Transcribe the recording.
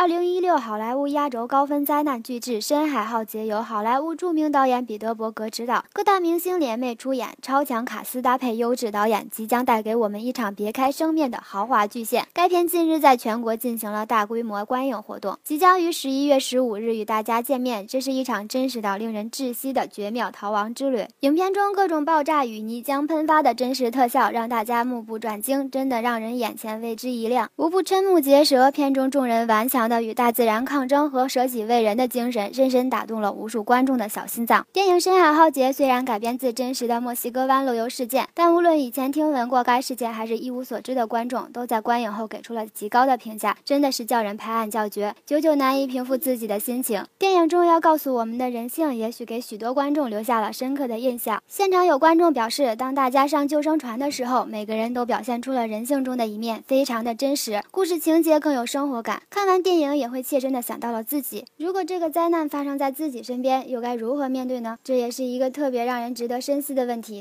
二零一六好莱坞压轴高分灾难巨制《深海浩劫》由好莱坞著名导演彼得·伯格执导，各大明星联袂出演，超强卡司搭配优质导演，即将带给我们一场别开生面的豪华巨献。该片近日在全国进行了大规模观影活动，即将于十一月十五日与大家见面。这是一场真实到令人窒息的绝妙逃亡之旅。影片中各种爆炸与泥浆喷发的真实特效，让大家目不转睛，真的让人眼前为之一亮。无不瞠目结舌。片中众人顽强的与大自然抗争和舍己为人的精神，深深打动了无数观众的小心脏。电影《深海浩劫》虽然改编自真实的墨西哥湾漏油事件，但无论以前听闻过该事件，还是一无所知的观众，都在观影后给出了极高的评价，真的是叫人拍案叫绝，久久难以平复自己的心情。电影中要告诉我们的人性，也许给许多观众留下了深刻的印象。现场有观众表示，当大家上救生船的时候，每个人都表现出了人性中的一面，非常的真实，故事情节更有生活感。看完电影。影也会切身的想到了自己，如果这个灾难发生在自己身边，又该如何面对呢？这也是一个特别让人值得深思的问题。